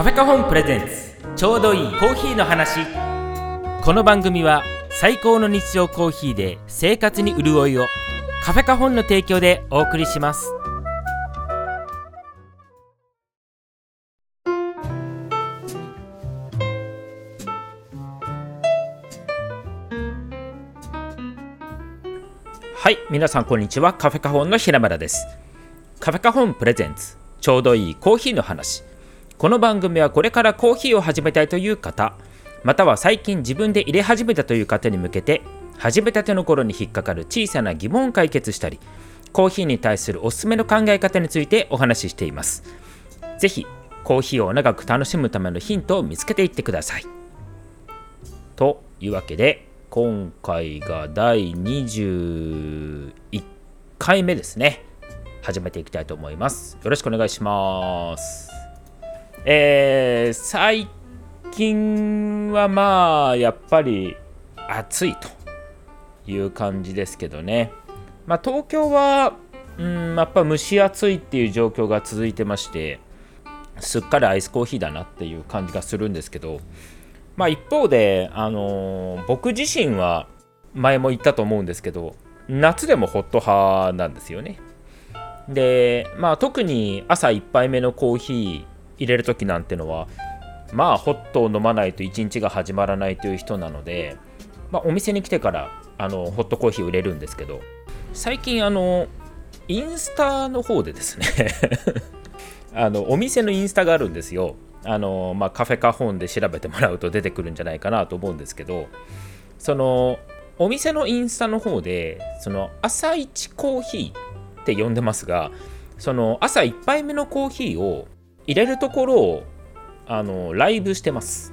カフェカホンプレゼンツ。ちょうどいいコーヒーの話。この番組は最高の日常コーヒーで生活に潤いを。カフェカホンの提供でお送りします。はい皆さんこんにちは。カフェカホンの平村です。カフェカホンプレゼンツ。ちょうどいいコーヒーの話。この番組はこれからコーヒーを始めたいという方または最近自分で入れ始めたという方に向けて始めたての頃に引っかかる小さな疑問を解決したりコーヒーに対するおすすめの考え方についてお話ししていますぜひコーヒーを長く楽しむためのヒントを見つけていってくださいというわけで今回が第21回目ですね。始めていきたいと思います。よろしくお願いします。えー、最近はまあ、やっぱり暑いという感じですけどね。まあ、東京は、うん、やっぱ蒸し暑いっていう状況が続いてまして、すっかりアイスコーヒーだなっていう感じがするんですけど、まあ、一方で、あのー、僕自身は前も言ったと思うんですけど夏でもホット派なんですよねでまあ特に朝1杯目のコーヒー入れる時なんてのはまあホットを飲まないと一日が始まらないという人なので、まあ、お店に来てからあのホットコーヒーを入れるんですけど最近あのインスタの方でですね あのお店のインスタがあるんですよ。あの、まあ、カフェカホンで調べてもらうと出てくるんじゃないかなと思うんですけどそのお店のインスタの方でその朝一コーヒーって呼んでますがその朝1杯目のコーヒーを入れるところをあのライブしてます。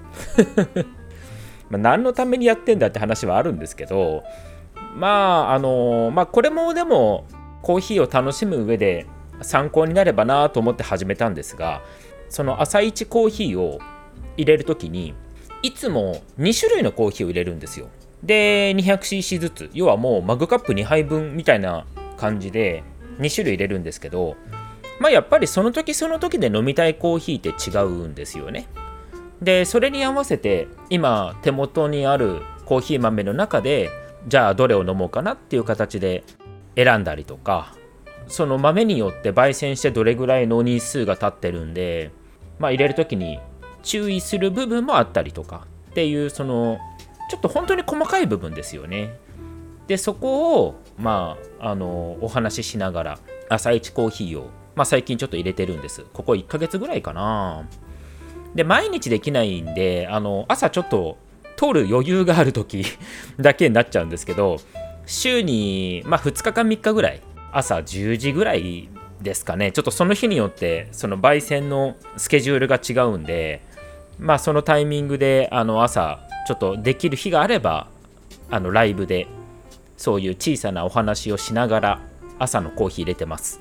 ま何のためにやってんだって話はあるんですけどまああのまあこれもでもコーヒーを楽しむ上で参考になればなと思って始めたんですがその朝一コーヒーを入れる時にいつも2種類のコーヒーを入れるんですよ。で 200cc ずつ。要はもうマグカップ2杯分みたいな感じで2種類入れるんですけどまあやっぱりその時その時で飲みたいコーヒーって違うんですよねでそれに合わせて今手元にあるコーヒー豆の中でじゃあどれを飲もうかなっていう形で選んだりとかその豆によって焙煎してどれぐらいの日数が経ってるんで、まあ、入れる時に注意する部分もあったりとかっていうそのちょっと本当に細かい部分ですよね。でそこをまああのお話ししながら朝一コーヒーを、まあ、最近ちょっと入れてるんです。ここ1ヶ月ぐらいかな。で毎日できないんであの朝ちょっと取る余裕がある時 だけになっちゃうんですけど週に、まあ、2日か3日ぐらい朝10時ぐらいですかねちょっとその日によってその焙煎のスケジュールが違うんでまあそのタイミングであの朝ちょっとできる日があればあのライブでそういう小さなお話をしながら朝のコーヒー入れてます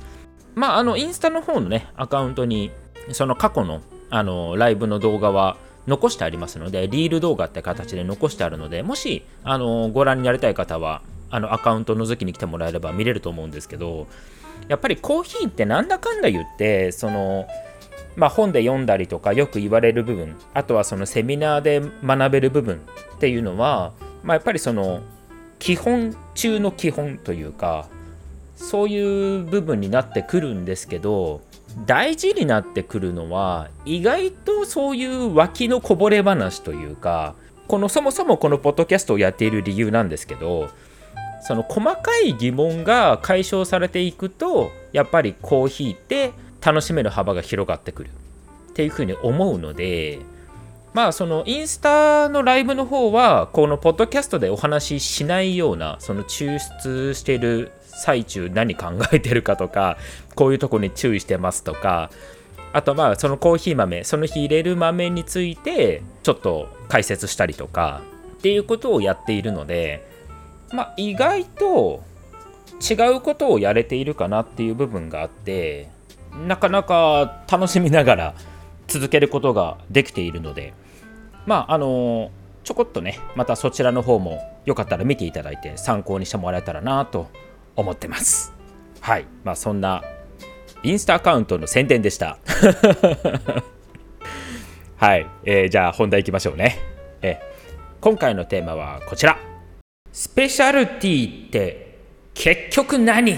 まああのインスタの方のねアカウントにその過去のあのライブの動画は残してありますのでリール動画って形で残してあるのでもしあのご覧になりたい方はあのアカウント覗きに来てもらえれば見れると思うんですけどやっぱりコーヒーってなんだかんだ言ってそのまあ、本で読んだりとかよく言われる部分あとはそのセミナーで学べる部分っていうのは、まあ、やっぱりその基本中の基本というかそういう部分になってくるんですけど大事になってくるのは意外とそういう脇のこぼれ話というかこのそもそもこのポッドキャストをやっている理由なんですけどその細かい疑問が解消されていくとやっぱりコーヒーって楽しめる幅が広がってくる。っていうふうに思うのでまあそのインスタのライブの方はこのポッドキャストでお話ししないようなその抽出している最中何考えてるかとかこういうとこに注意してますとかあとまあそのコーヒー豆その日入れる豆についてちょっと解説したりとかっていうことをやっているのでまあ、意外と違うことをやれているかなっていう部分があってなかなか楽しみながら 続けることができているのでまああのちょこっとねまたそちらの方もよかったら見ていただいて参考にしてもらえたらなと思ってます。はい。まあそんなインスタアカウントの宣伝でした。はい、えー、じゃあ本題いきましょうね、えー、今回のテーマはこちら。スペシャルティって結局何？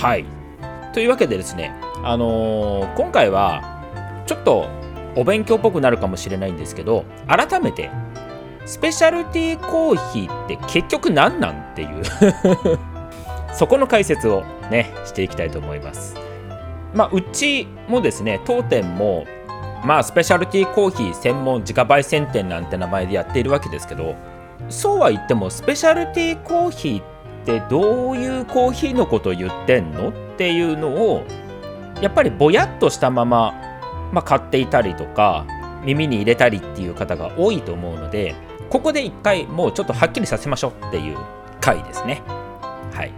はい。というわけでですねあのー、今回はちょっとお勉強っぽくなるかもしれないんですけど改めてスペシャルティーコーヒーって結局何なんっていう。そこの解説をねしていきたいと思います。まあうちもですね当店もまあスペシャルティーコーヒー専門自家焙煎店なんて名前でやっているわけですけどそうは言ってもスペシャルティーコーヒーってどういうコーヒーのこと言ってんのっていうのをやっぱりぼやっとしたまま、まあ、買っていたりとか耳に入れたりっていう方が多いと思うのでここで一回もうちょっとはっきりさせましょうっていう回ですね。はい。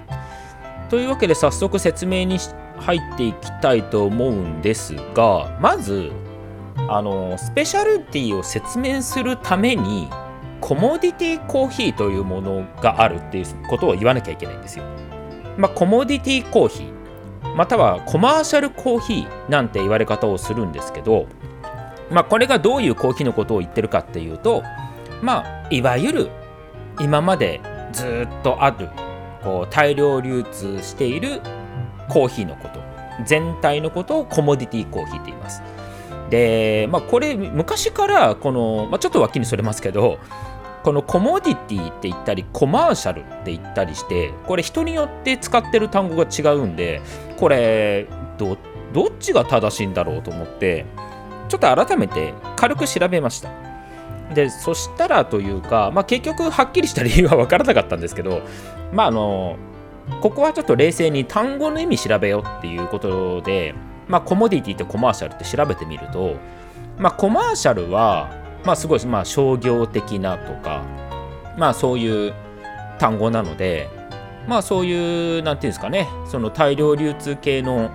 というわけで早速説明に入っていきたいと思うんですがまずあのスペシャルティを説明するためにコモディティコーヒーというものがあるっていうことを言わなきゃいけないんですよ。まあ、コモディティコーヒーまたはコマーシャルコーヒーなんて言われ方をするんですけど、まあ、これがどういうコーヒーのことを言ってるかっていうとまあいわゆる今までずっとあるこう大量流通しているコーヒーのこと。全体のことをコモディティコーヒーって言います。でまあこれ昔からこの、まあ、ちょっと脇にそれますけどこのコモディティって言ったりコマーシャルって言ったりしてこれ人によって使ってる単語が違うんでこれどどっちが正しいんだろうと思ってちょっと改めて軽く調べました。でそしたらというか、まあ、結局はっきりした理由は分からなかったんですけどまああのここはちょっと冷静に単語の意味調べようっていうことで、まあ、コモディティとコマーシャルって調べてみると、まあ、コマーシャルは、まあ、すごい、まあ、商業的なとか、まあ、そういう単語なので、まあ、そういう、なんていうんですかね、その大量流通系の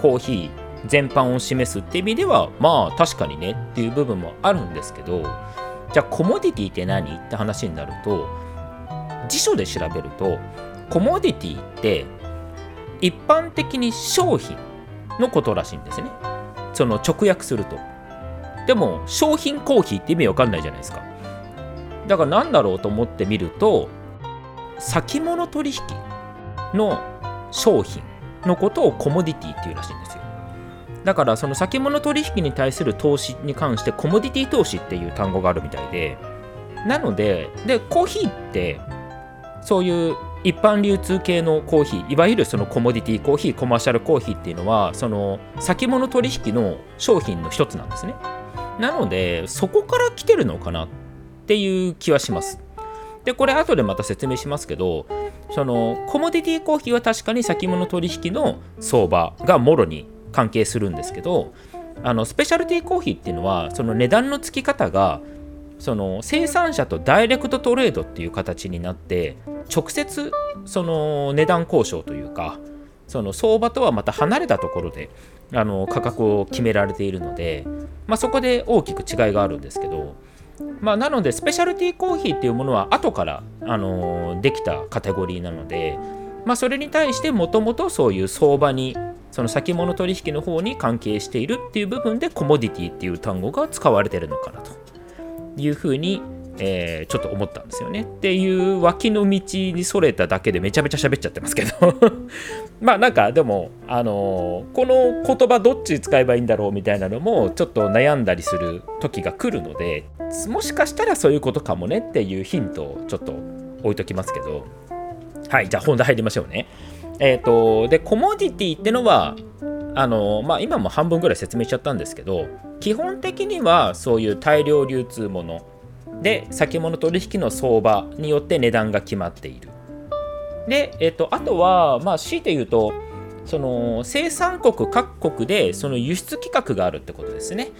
コーヒー全般を示すって意味では、まあ、確かにねっていう部分もあるんですけど、じゃあ、コモディティって何って話になると、辞書で調べると、コモディティって一般的に商品のことらしいんですね。その直訳すると。でも商品コーヒーって意味わかんないじゃないですか。だから何だろうと思ってみると先物取引の商品のことをコモディティっていうらしいんですよ。だからその先物取引に対する投資に関してコモディティ投資っていう単語があるみたいでなのででコーヒーってそういう一般流通系のコーヒーいわゆるそのコモディティコーヒーコマーシャルコーヒーっていうのはその先物取引の商品の一つなんですね。なのでそこから来てるのかなっていう気はします。でこれ後でまた説明しますけどそのコモディティコーヒーは確かに先物取引の相場がもろに関係するんですけどあのスペシャルティーコーヒーっていうのはその値段の付き方がその生産者とダイレクトトレードっていう形になって直接その値段交渉というかその相場とはまた離れたところであの価格を決められているので、まあ、そこで大きく違いがあるんですけど、まあ、なのでスペシャルティーコーヒーっていうものは後からあのできたカテゴリーなので、まあ、それに対してもともとそういう相場にその先物取引の方に関係しているっていう部分でコモディティっていう単語が使われてるのかなというふうにえー、ちょっと思ったんですよね。っていう脇の道にそれただけでめちゃめちゃ喋っちゃってますけど まあなんかでも、あの、この言葉どっち使えばいいんだろうみたいなのもちょっと悩んだりする時が来るのでもしかしたらそういうことかもねっていうヒントをちょっと置いときますけどはいじゃあ本題入りましょうね。えっ、ー、とでコモディティってのはあのまあ、今も半分ぐらい説明しちゃったんですけど基本的にはそういう大量流通もので先物取引の相場によって値段が決まっている。で、えっと、あとは、まあ、強いて言うとその生産国各国でその輸出規格があるってことですね。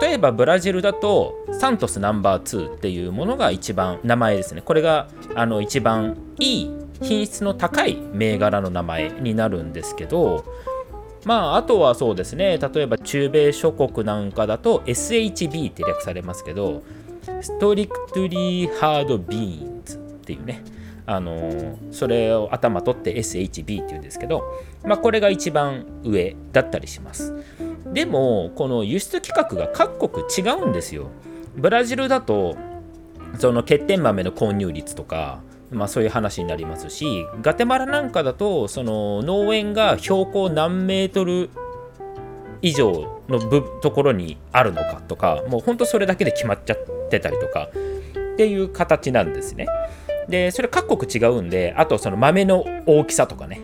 例えばブラジルだとサントスナンバー2っていうものが一番名前ですね。これがあの一番いい品質の高い銘柄の名前になるんですけどまああとはそうですね例えば中米諸国なんかだと SHB って略されますけどストリクトリーハードビーンズっていうねあのそれを頭取って SHB っていうんですけど、まあ、これが一番上だったりします。でもこの輸出規格が各国違うんですよ。ブラジルだとその欠点豆の混入率とかまあ、そういう話になりますしガテマラなんかだとその農園が標高何メートル以上のところにあるのかとかもうほんとそれだけで決まっちゃってたりとかっていう形なんですね。でそれ各国違うんであとその豆の大きさとかね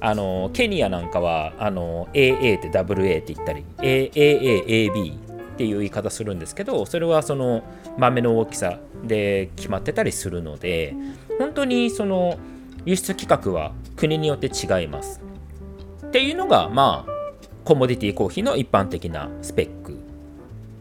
あのケニアなんかはあの AA って WA って言ったり AAAAB っていう言い方するんですけどそれはその豆の大きさで決まってたりするので本当にその輸出規格は国によって違います。っていうのがまあコモディティコーヒーの一般的なスペック、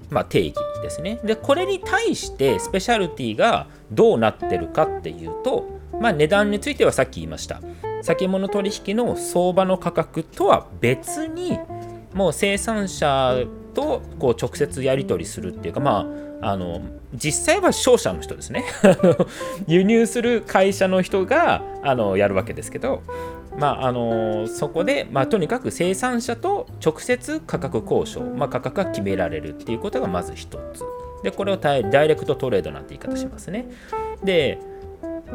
まあ、定義ですね。でこれに対してスペシャルティがどうなってるかっていうと、まあ、値段についてはさっき言いました。先物取引の相場の価格とは別にもう生産者とこう直接やり取りするっていうかまああの実際は商社の人ですね。輸入する会社の人があのやるわけですけどまああのそこで、まあ、とにかく生産者と直接価格交渉、まあ、価格が決められるっていうことがまず一つ。でこれをダイレクトトレードなんて言い方しますね。で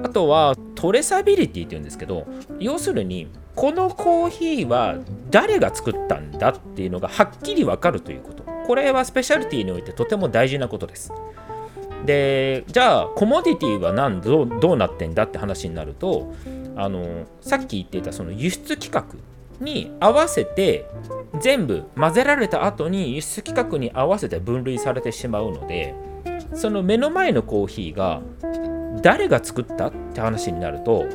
あとはトレサビリティっていうんですけど要するにこのコーヒーは誰が作ったんだっていうのがはっきり分かるということ。これはスペシャリティにおいてとても大事なことです。でじゃあコモディティは何？どうどうなってんだって話になるとあのさっき言っていたその輸出規格に合わせて全部混ぜられた後に輸出規格に合わせて分類されてしまうのでその目の前のコーヒーが誰が作ったって話になると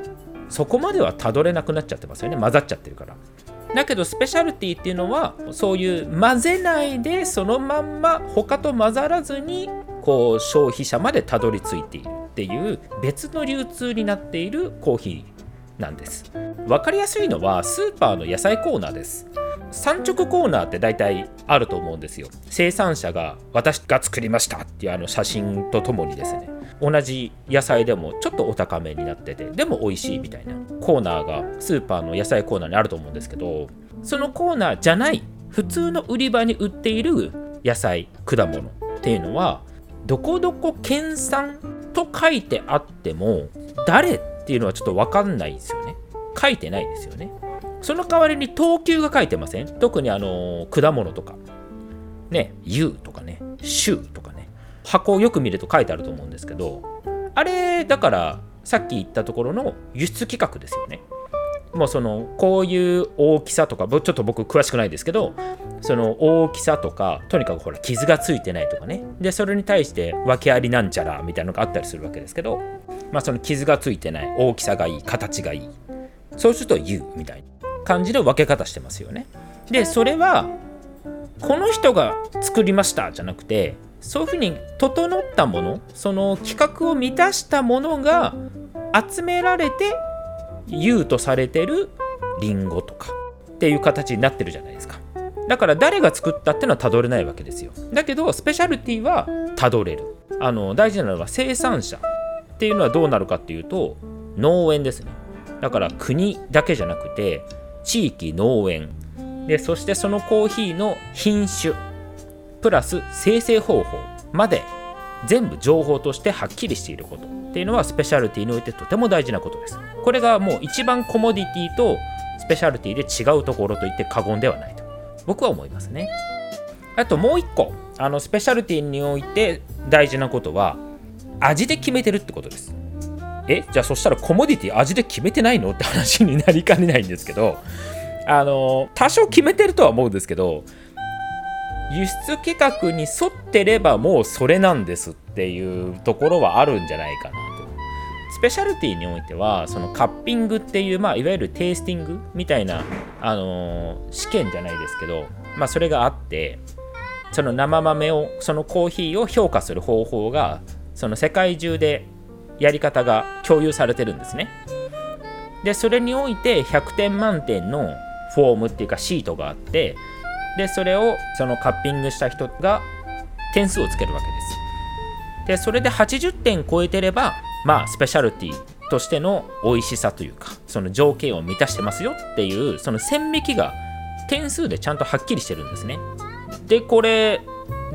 そこまではたどれなくなっちゃってますよね。混ざっちゃってるから。だけどスペシャルティっていうのはそういう混ぜないでそのまんま他と混ざらずにこう消費者までたどり着いているっていう別の流通になっているコーヒーなんです。分かりやすいのはスーパーの野菜コーナーです。産直コーナーって大体あると思うんですよ。生産者が私が作りましたっていうあの写真とともにですね同じ野菜でもちょっとお高めになっててでも美味しいみたいなコーナーがスーパーの野菜コーナーにあると思うんですけどそのコーナーじゃない普通の売り場に売っている野菜果物っていうのはどこどこ県産と書いてあっても誰っていうのはちょっと分かんないですよね。書いてないですよね。その代わりに等級が書いてません？特にあの果物とか。ね U とかね州とか。箱をよく見ると書いてあると思うんですけどあれだからさっき言ったところの輸出規格ですよね。もうそのこういう大きさとかちょっと僕詳しくないですけどその大きさとかとにかくほら傷がついてないとかね。でそれに対して訳ありなんちゃらみたいなのがあったりするわけですけどまあその傷がついてない大きさがいい形がいい。そうすると U みたいな。感じの分け方してますよね。でそれはこの人が作りましたじゃなくてそういうふうに整ったものその規格を満たしたものが集められて U とされてるリンゴとかっていう形になってるじゃないですか。だから誰が作ったっていうのはたどれないわけですよ。だけどスペシャルティはたどれる。あの大事なのは生産者っていうのはどうなるかっていうと農園ですね。だから国だけじゃなくて地域農園。でそしてそのコーヒーの品種。プラス生成方法まで全部情報としてはっきりしていることっていうのはスペシャルティにおいてとても大事なことです。これがもう一番コモディティとスペシャルティで違うところといって過言ではないと僕は思いますね。あともう一個あのスペシャルティにおいて大事なことは味で決めてるってことです。え？じゃあそしたらコモディティ味で決めてないの？って話になりかねないんですけどあの多少決めてるとは思うんですけど輸出規格に沿ってればもうそれなんですっていうところはあるんじゃないかなと。スペシャルティにおいてはそのカッピングっていう、まあ、いわゆるテイスティングみたいな、あのー、試験じゃないですけど、まあ、それがあってその生豆をそのコーヒーを評価する方法がその世界中でやり方が共有されてるんですね。でそれにおいて100点満点のフォームっていうかシートがあってでそれをそのカッピングした人が点数をつけるわけです。でそれで80点超えてればまあスペシャルティとしての美味しさというかその条件を満たしてますよっていうその線引きが点数でちゃんとはっきりしてるんですね。でこれ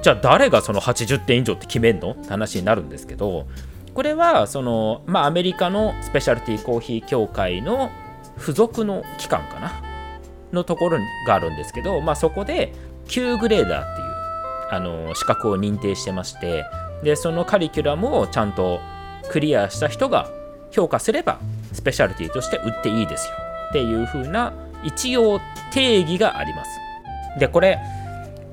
じゃあ誰がその80点以上って決めんの？って話になるんですけどこれはその、まあ、アメリカのスペシャルティーコーヒー協会の付属の機関かな。のところがあるんですけど、まあ、そこで Q グレーダーっていうあの資格を認定してましてでそのカリキュラムをちゃんとクリアした人が評価すればスペシャルティとして売っていいですよ。っていう風な一応定義があります。でこれ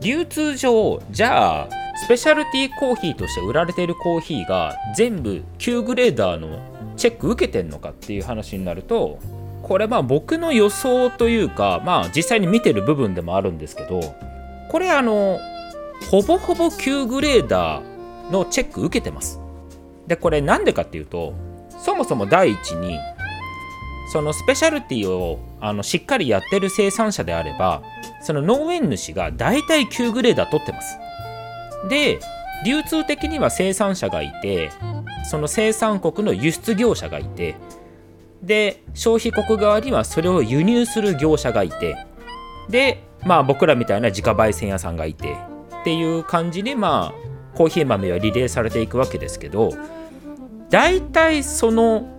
流通上じゃあスペシャルティーコーヒーとして売られているコーヒーが全部 Q グレーダーのチェック受けてんのかっていう話になるとこれまあ僕の予想というかまあ実際に見てる部分でもあるんですけどこれあのほぼほぼ Q グレーダーのチェック受けてます。でこれなんでかっていうとそもそも第一にそのスペシャルティをあのしっかりやってる生産者であればその農園主が大体9グレーダー取ってます。で流通的には生産者がいてその生産国の輸出業者がいてで消費国側にはそれを輸入する業者がいてでまあ僕らみたいな自家焙煎屋さんがいてっていう感じでまあコーヒー豆はリレーされていくわけですけど大体その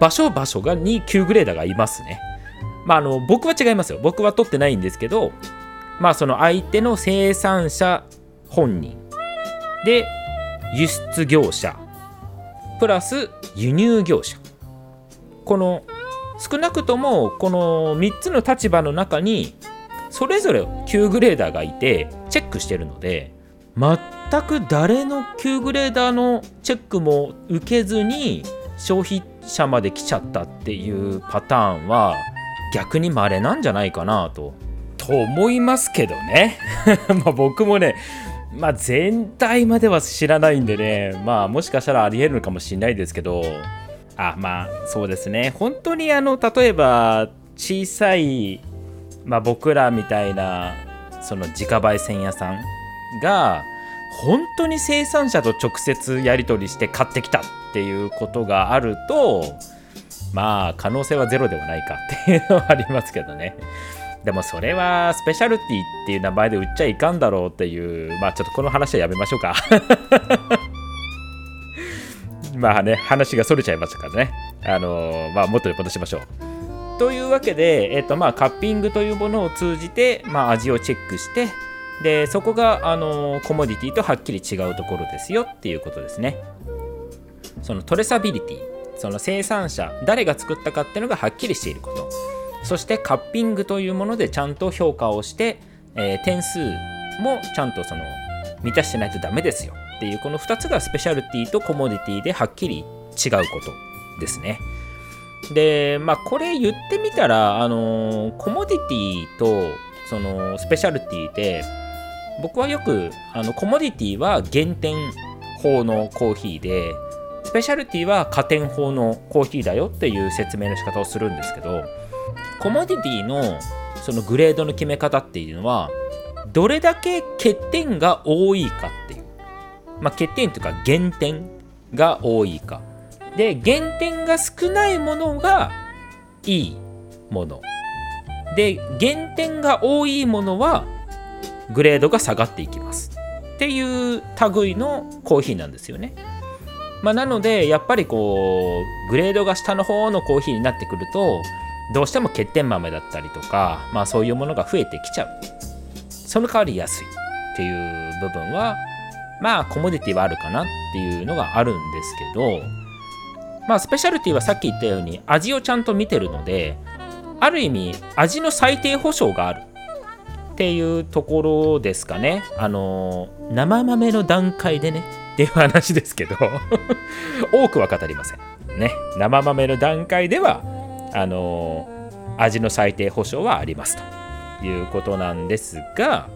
場所場所がに9グレーダーがいますね。まあ、あの僕は違いますよ。僕は取ってないんですけど、まあ、その相手の生産者本人で輸出業者プラス輸入業者この少なくともこの3つの立場の中にそれぞれ9グレーダーがいてチェックしてるので全く誰の9グレーダーのチェックも受けずに消費者まで来ちゃったっていうパターンは逆に稀なんじゃないかなと。と思いますけどね。ま僕もね、まあ全体までは知らないんでね、まあもしかしたらありえるのかもしれないですけど、あ、まあそうですね。本当にあの、例えば小さい、まあ僕らみたいな、その自家焙煎屋さんが、本当に生産者と直接やり取りして買ってきたっていうことがあるとまあ可能性はゼロではないかっていうのはありますけどねでもそれはスペシャルティっていう名前で売っちゃいかんだろうっていうまあちょっとこの話はやめましょうかまあね話がそれちゃいましたからね。あのまあ元に戻しましょう。というわけで、えっとまあ、カッピングというものを通じて、まあ、味をチェックしてでそこがあのコモディティとはっきり違うところですよっていうことですね。そのトレサビリティその生産者誰が作ったかっていうのがはっきりしていること。そしてカッピングというものでちゃんと評価をして、えー、点数もちゃんとその満たしてないとダメですよ。っていうこの2つがスペシャルティとコモディティではっきり違うことですね。でまあこれ言ってみたらあのコモディティとそのスペシャルティで僕はよくあのコモディティは減点法のコーヒーでスペシャルティは加点法のコーヒーだよっていう説明の仕方をするんですけどコモディティのそのグレードの決め方っていうのはどれだけ欠点が多いかっまあ欠点というか減点が多いか。で減点が少ないものがいいもの。で減点が多いものはグレードが下がっていきます。っていう類のコーヒーなんですよね。まあ、なのでやっぱりこうグレードが下の方のコーヒーになってくるとどうしても欠点豆だったりとか、まあ、そういうものが増えてきちゃう。その代わり安いっていう部分はまあコモディティはあるかなっていうのがあるんですけどまあスペシャルティはさっき言ったように味をちゃんと見てるのである意味味の最低保証があるっていうところですかね。あの生豆の段階でねっていう話ですけど 多くは語りません。ね、生豆の段階ではあの味の最低保証はありますということなんですが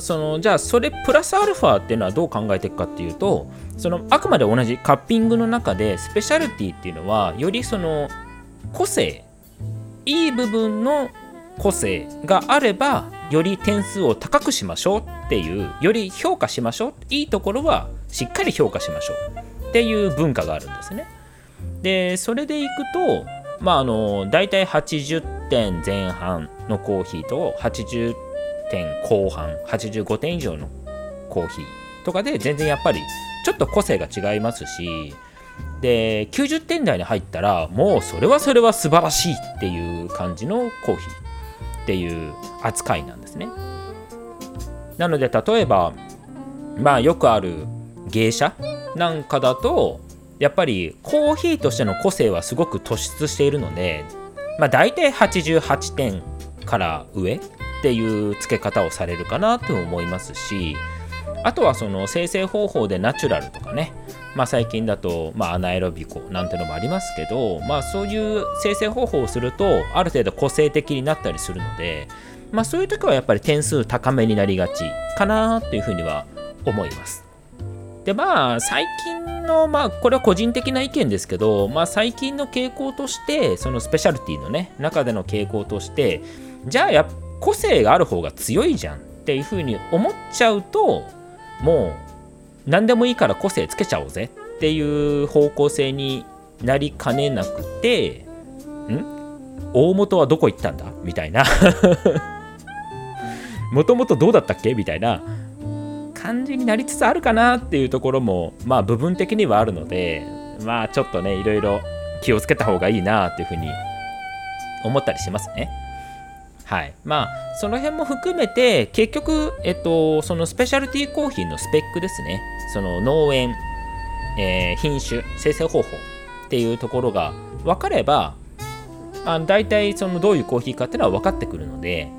そのじゃあそれプラスアルファっていうのはどう考えていくかっていうとそのあくまで同じカッピングの中でスペシャルティっていうのはよりその個性いい部分の個性があればより点数を高くしましょうっていうより評価しましょういいところはしっかり評価しましょうっていう文化があるんですね。でそれでいくとまああの大体80点前半のコーヒーと80点点後半85点以上のコーヒーとかで全然やっぱりちょっと個性が違いますしで90点台に入ったらもうそれはそれは素晴らしいっていう感じのコーヒーっていう扱いなんですね。なので例えばまあよくある芸者なんかだとやっぱりコーヒーとしての個性はすごく突出しているのでまあ大体88点から上っていう付け方をされるかなと思いますしあとはその生成方法でナチュラルとかねまあ、最近だと、まあ、アナエロビコなんてのもありますけど、まあ、そういう生成方法をするとある程度個性的になったりするので、まあ、そういう時はやっぱり点数高めになりがちかなというふうには思います。でまあ最近のまあこれは個人的な意見ですけど、まあ、最近の傾向としてそのスペシャルティのね中での傾向としてじゃあやっ個性がある方が強いじゃんっていうふうに思っちゃうともう何でもいいから個性つけちゃおうぜっていう方向性になりかねなくてん？大元はどこ行ったんだ？みたいな。もともとどうだったっけ？みたいな。感じになりつつあるかなっていうところもまあ部分的にはあるのでまあちょっとねいろいろ気をつけた方がいいなっていうふうに思ったりしますね。はい。まあ、その辺も含めて、結局、えっと、そのスペシャルティーコーヒーのスペックですね。その農園、えー、品種、生成方法っていうところが分かれば、あ大体そのどういうコーヒーかっていうのは分かってくるので、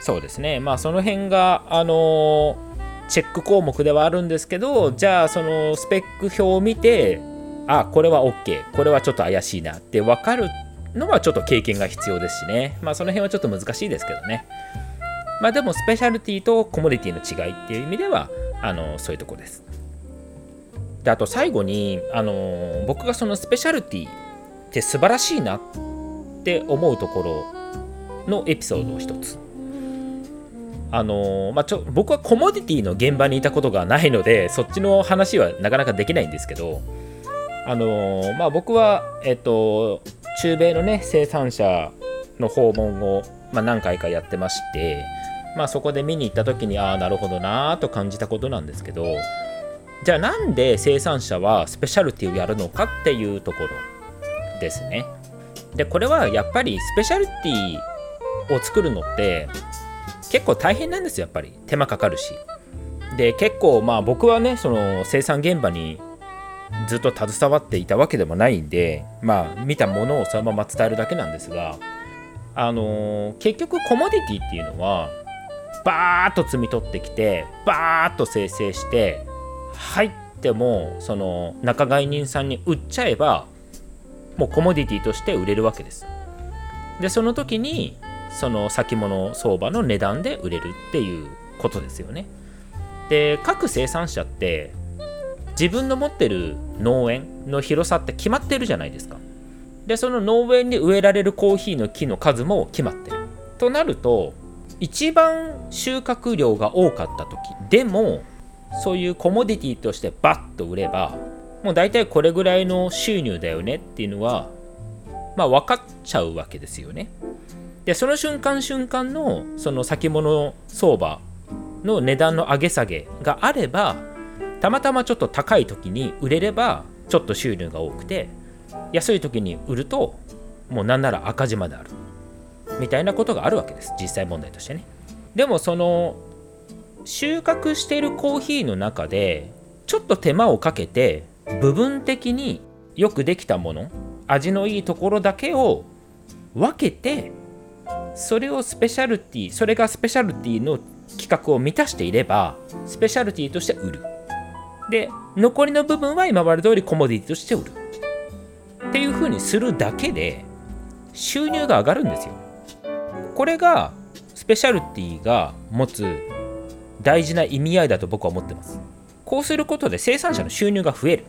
そうですね。まあ、その辺が、あの、チェック項目ではあるんですけど、じゃあ、そのスペック表を見て、あ、これは OK、これはちょっと怪しいなって分かるのはちょっと経験が必要ですしね。まあその辺はちょっと難しいですけどね。まあでもスペシャルティとコモディティの違いっていう意味では、あのそういうとこです。で、あと最後に、あの僕がそのスペシャルティって素晴らしいなって思うところのエピソードを一つ。あのまあ、ちょ僕はコモディティの現場にいたことがないのでそっちの話はなかなかできないんですけどあのまあ、僕は、えっと、中米のね生産者の訪問を、まあ、何回かやってまして、まあ、そこで見に行った時にああなるほどなと感じたことなんですけどじゃあなんで生産者はスペシャルティをやるのかっていうところですね。でこれはやっぱりスペシャルティを作るのって結構大変なんですよやっぱり手間かかるし。で結構まあ僕はねその生産現場にずっと携わっていたわけでもないんでまあ見たものをそのまま伝えるだけなんですがあのー、結局コモディティっていうのはバーッと摘み取ってきてバーッと生成して入ってもその仲買人さんに売っちゃえばもうコモディティとして売れるわけです。でその時にその先物相場の値段で売れるっていうことですよね。で各生産者って自分の持ってる農園の広さって決まってるじゃないですか。でその農園に植えられるコーヒーの木の数も決まってる。となると一番収穫量が多かった時でもそういうコモディティとしてバッと売ればもう大体これぐらいの収入だよねっていうのはまあ分かっちゃうわけですよね。でその瞬間瞬間のその先物相場の値段の上げ下げがあればたまたまちょっと高い時に売れればちょっと収入が多くて安い時に売るともうなんなら赤字まである。みたいなことがあるわけです。実際問題としてね。でもその収穫しているコーヒーの中でちょっと手間をかけて部分的によくできたもの味のいいところだけを分けてそれをスペシャルティそれがスペシャルティの規格を満たしていればスペシャルティとして売る。で残りの部分は今まで通りコモディティとして売る。っていう風にするだけで収入が上がるんですよ。これがスペシャルティが持つ大事な意味合いだと僕は思ってます。こうすることで生産者の収入が増える。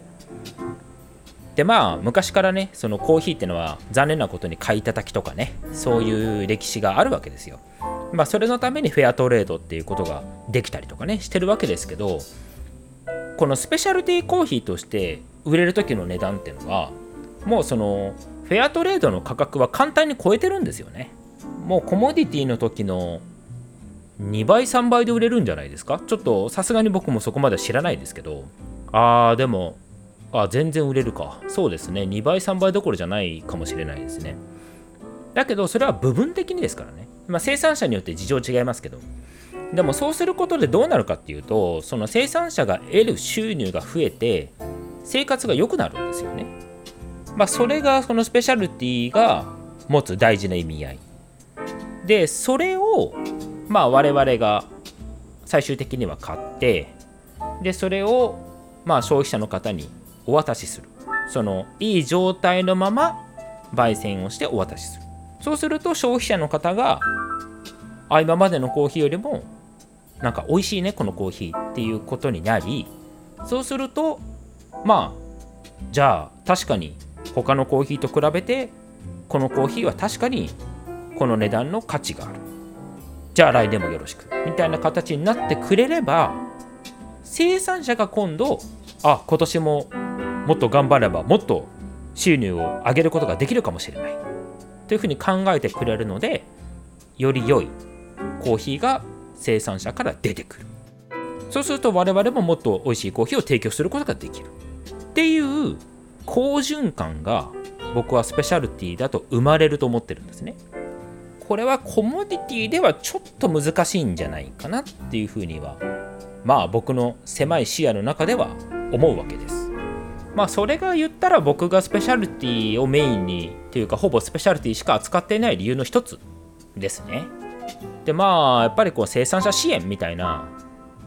でまあ昔からねそのコーヒーってのは残念なことに買い叩きとかねそういう歴史があるわけですよ。まあそれのためにフェアトレードっていうことができたりとかねしてるわけですけどこのスペシャルティーコーヒーとして売れる時の値段っていうのはもうそのフェアトレードの価格は簡単に超えてるんですよね。もうコモディティの時の2倍3倍で売れるんじゃないですか？ちょっとさすがに僕もそこまで知らないですけど。あーでもあ全然売れるか。そうですね。2倍3倍どころじゃないかもしれないですね。だけどそれは部分的にですからね、まあ、生産者によって事情違いますけど。でもそうすることでどうなるかっていうとその生産者が得る収入が増えて生活が良くなるんですよね。まあそれがそのスペシャルティが持つ大事な意味合い。でそれをまあ我々が最終的には買ってでそれをまあ消費者の方にお渡しする。そのいい状態のまま焙煎をしてお渡しする。そうすると消費者の方があ今までのコーヒーよりもなんか美味しいねこのコーヒーっていうことになりそうするとまあじゃあ確かに他のコーヒーと比べてこのコーヒーは確かにこの値段の価値がある。じゃあ来年もよろしく。みたいな形になってくれれば生産者が今度あ今年ももっと頑張ればもっと収入を上げることができるかもしれない。というふうに考えてくれるのでより良いコーヒーが生産者から出てくる。そうすると我々ももっと美味しいコーヒーを提供することができる。っていう好循環が僕はスペシャルティだと生まれると思ってるんですね。これはコモディティではちょっと難しいんじゃないかなっていうふうにはまあ僕の狭い視野の中では思うわけです。まあそれが言ったら僕がスペシャルティをメインにというかほぼスペシャルティしか扱っていない理由の一つですね。でまあやっぱりこう生産者支援みたいな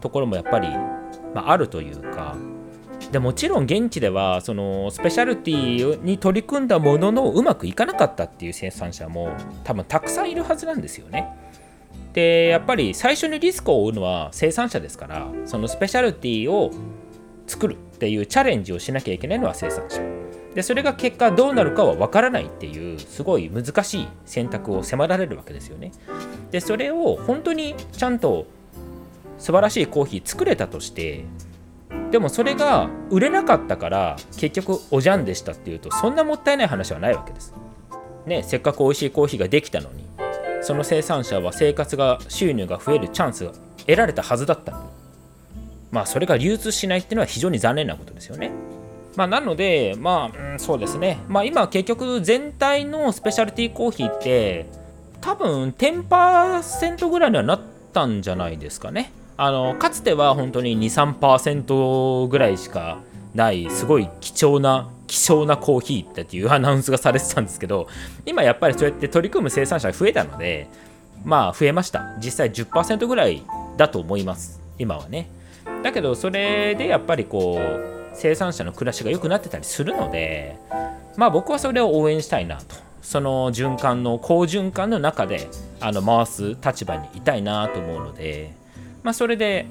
ところもやっぱり、まあ、あるというかでもちろん現地ではそのスペシャルティに取り組んだもののうまくいかなかったっていう生産者も多分たくさんいるはずなんですよね。でやっぱり最初にリスクを負うのは生産者ですからそのスペシャルティを作るっていうチャレンジをしなきゃいけないのは生産者でそれが結果どうなるかは分からないっていうすごい難しい選択を迫られるわけですよねでそれを本当にちゃんと素晴らしいコーヒー作れたとしてでもそれが売れなかったから結局おじゃんでしたっていうとそんなもったいない話はないわけです。ね、せっかく美味しいコーヒーができたのにその生産者は生活が収入が増えるチャンスが得られたはずだったのにまあそれが流通しないっていうのは非常に残念なことですよね。まあ、なので、まあ、うん、そうですね。まあ、今、結局、全体のスペシャルティーコーヒーって、多分、10%ぐらいにはなったんじゃないですかね。あのかつては本当に23%ぐらいしかないすごい貴重な希少なコーヒーっていうアナウンスがされてたんですけど今やっぱりそうやって取り組む生産者が増えたのでまあ増えました実際10%ぐらいだと思います今はねだけどそれでやっぱりこう生産者の暮らしが良くなってたりするのでまあ僕はそれを応援したいなとその循環の好循環の中であの回す立場にいたいなと思うのでまあ、それで、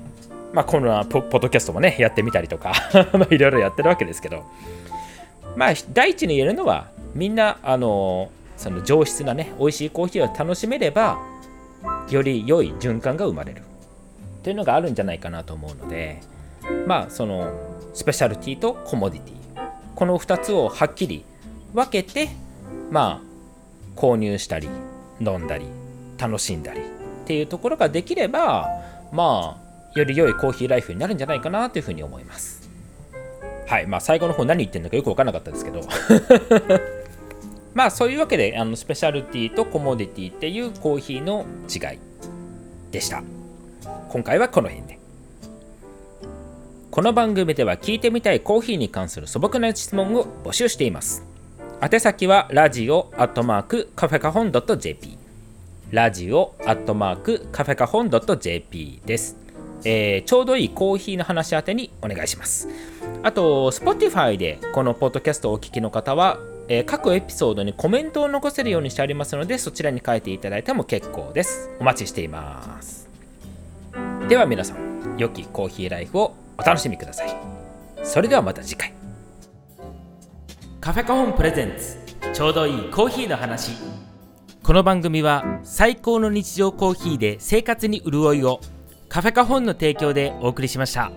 まあ、このポッドキャストもね、やってみたりとか いろいろやってるわけですけど、まあ、第一に言えるのは、みんな、あの、その上質なね、美味しいコーヒーを楽しめれば、より良い循環が生まれる。というのがあるんじゃないかなと思うので、まあ、その、スペシャルティとコモディティ。この2つをはっきり分けて、まあ、購入したり、飲んだり、楽しんだりっていうところができれば、まあ、より良いコーヒーライフになるんじゃないかなというふうに思います。はい。まあ、最後の方何言ってんのかよくわからなかったですけど。まあ、そういうわけで、あのスペシャルティとコモディティっていうコーヒーの違いでした。今回はこの辺で。この番組では聞いてみたいコーヒーに関する素朴な質問を募集しています。宛先はラジオアットマークカフェカホン .jp ラジオアットマークカフェカホン .jp です、えー、ちょうどいいコーヒーの話宛てにお願いします。あと Spotify でこのポッドキャストをお聞きの方は、えー、各エピソードにコメントを残せるようにしてありますのでそちらに書いていただいても結構です。お待ちしています。では皆さん良きコーヒーライフを。お楽しみください。それではまた次回。カフェカホンプレゼンツ。ちょうどいいコーヒーの話。この番組は最高の日常コーヒーで生活に潤いをカフェカホンの提供でお送りしました。